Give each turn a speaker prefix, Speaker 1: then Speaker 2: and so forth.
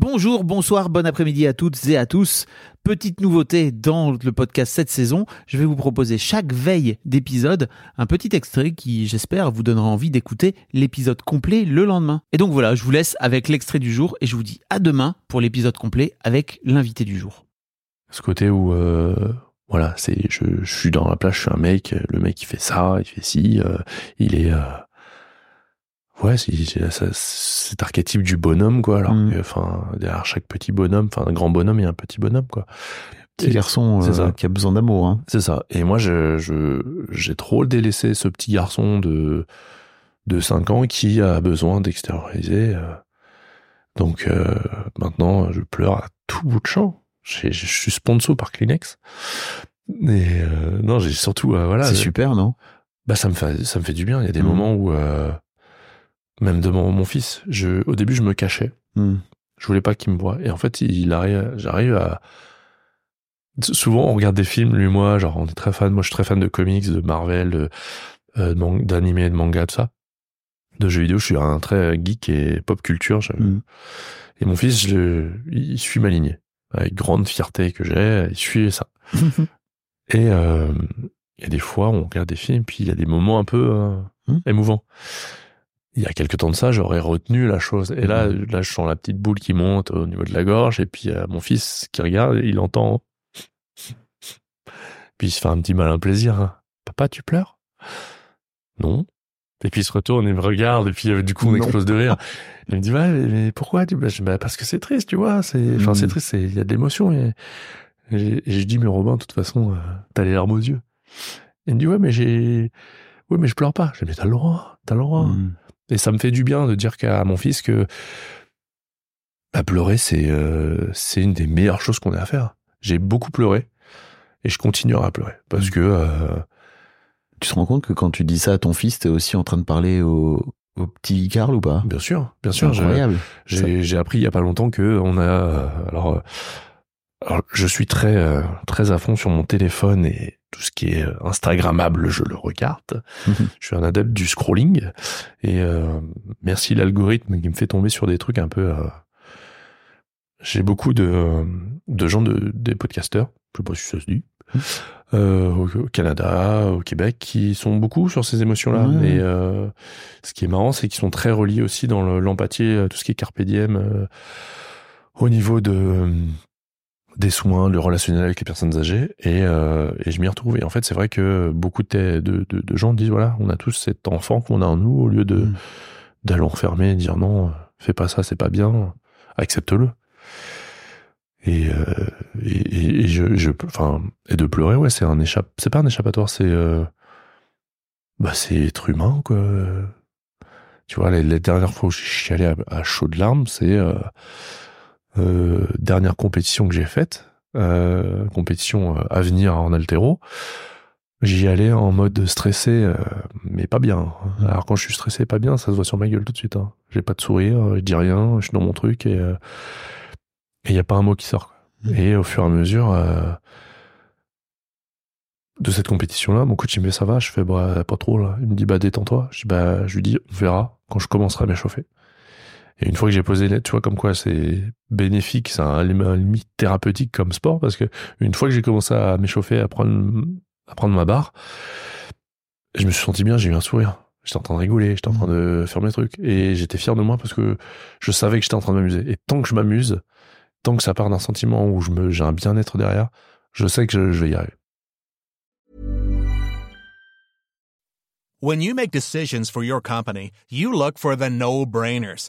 Speaker 1: Bonjour, bonsoir, bon après-midi à toutes et à tous. Petite nouveauté dans le podcast cette saison, je vais vous proposer chaque veille d'épisode un petit extrait qui, j'espère, vous donnera envie d'écouter l'épisode complet le lendemain. Et donc voilà, je vous laisse avec l'extrait du jour et je vous dis à demain pour l'épisode complet avec l'invité du jour.
Speaker 2: ce côté où euh, voilà c'est je, suis dans la plage je suis un mec le mec il fait ça il fait ci euh, il est euh, ouais cet archétype du bonhomme quoi alors
Speaker 1: Mm.
Speaker 2: que, enfin derrière chaque petit bonhomme enfin un grand bonhomme il y a un petit bonhomme quoi
Speaker 1: Petit
Speaker 2: Et-
Speaker 1: garçon euh,
Speaker 2: ça.
Speaker 1: qui a besoin d'amour. Hein.
Speaker 2: c'est ça et moi je j'ai trop délaissé ce petit garçon de de 5 ans qui a besoin d'extérioriser euh. donc euh, maintenant je pleure à tout bout de champ je suis sponsor par Kleenex et euh, non j'ai surtout voilà
Speaker 1: C'est super, non?
Speaker 2: bah ça me fait ça me fait du bien il y a des
Speaker 1: Mhm.
Speaker 2: moments où euh, même devant mon fils je au début je me cachais.
Speaker 1: Hmm.
Speaker 2: je voulais pas qu'il me voie. Et en fait il arrive j'arrive à souvent on regarde des films lui moi genre on est très fan. Moi je suis très fan de comics de Marvel de euh, de d'animé de manga tout ça. De jeux vidéo je suis un très geek et pop culture je-
Speaker 1: Mhm.
Speaker 2: et mon fils je, il suit ma lignée. Avec grande fierté que j'ai il suit ça. Et euh, il y a des fois on regarde des films puis il y a des moments un peu euh,
Speaker 1: Mhm.
Speaker 2: émouvants il y a quelques temps de ça, j'aurais retenu la chose. Et là, là, je sens la petite boule qui monte au niveau de la gorge. Et puis, euh, mon fils qui regarde, il entend. Puis, il se fait un petit malin plaisir. hein. Papa, tu pleures? Non. Et puis, il se retourne et me regarde. Et puis, euh, du coup, on explose de rire. Il me dit, ouais, mais, pourquoi tu... bah, bah, Parce que c'est triste, tu vois. C'est, enfin, c'est triste, c'est- il y a de l'émotion. Et, et, et je dis, mais Robin, de toute façon, euh, t'as les larmes aux yeux. Il me dit, ouais, mais j'ai, ouais, mais je pleure pas. Je dis, mais t'as le droit, t'as le droit.
Speaker 1: Hmm.
Speaker 2: Et ça me fait du bien de dire qu'à mon fils que bah, pleurer, c'est euh, c'est une des meilleures choses qu'on ait à faire. J'ai beaucoup pleuré et je continuerai à pleurer parce
Speaker 1: Mm.
Speaker 2: que euh,
Speaker 1: Tu te rends compte que quand tu dis ça à ton fils, t'es aussi en train de parler au, au petit Carl ou pas?
Speaker 2: Bien sûr, bien sûr,
Speaker 1: incroyable.
Speaker 2: j'ai appris il y a pas longtemps que on a euh, alors, alors, je suis très euh, très à fond sur mon téléphone et tout ce qui est euh, instagrammable, je le regarde. je suis un adepte du scrolling et euh, merci l'algorithme qui me fait tomber sur des trucs un peu. euh, J'ai beaucoup de de gens de des podcasteurs, je sais pas si ça se dit, euh, au, au Canada, au Québec, qui sont beaucoup sur ces émotions-là.
Speaker 1: Ouais.
Speaker 2: Et euh, ce qui est marrant, c'est qu'ils sont très reliés aussi dans le- l'empathie, euh, tout ce qui est carpe diem, euh, au niveau de euh, des soins, le relationnel avec les personnes âgées, et, euh, et je m'y retrouve. Et en fait, c'est vrai que beaucoup de, de, de, de gens disent voilà, on a tous cet enfant qu'on a en nous, au lieu de
Speaker 1: Mm.
Speaker 2: d'aller enfermer et dire non, fais pas ça, c'est pas bien, accepte-le. Et, euh, et, et, et je, je, enfin, et de pleurer, ouais, c'est un échappe, c'est pas un échappatoire, c'est, euh, bah, c'est être humain, quoi. Tu vois, les, les dernières fois où je suis allé à, à chaud de larmes, c'est euh, dernière compétition que j'ai faite, euh, compétition euh, à venir en altéro. J'y allais en mode stressé, euh, mais pas bien. Alors quand je suis stressé, pas bien, ça se voit sur ma gueule tout de suite. Hein. J'ai pas de sourire, je dis rien, je suis dans mon truc et il y a pas un mot qui sort. quoi.
Speaker 1: Mhm.
Speaker 2: Et au fur et à mesure de cette compétition-là, mon coach il me dit ça va, je fais bah pas trop là. Il me dit bah détends-toi. Je dis bah je lui dis on verra quand je commencerai à m'échauffer. Et une fois que j'ai posé tu vois comme quoi c'est bénéfique, c'est un, lim- un limite thérapeutique comme sport parce que une fois que j'ai commencé à m'échauffer, à prendre à prendre ma barre, je me suis senti bien, j'ai eu un sourire. J'étais en train de rigoler, j'étais en train de faire mes trucs et j'étais fier de moi parce que je savais que j'étais en train de m'amuser. Et tant que je m'amuse, tant que ça part d'un sentiment où j'ai un bien-être derrière, je sais que je, je vais y arriver.
Speaker 3: When you make decisions for your company, you look for the no-brainers.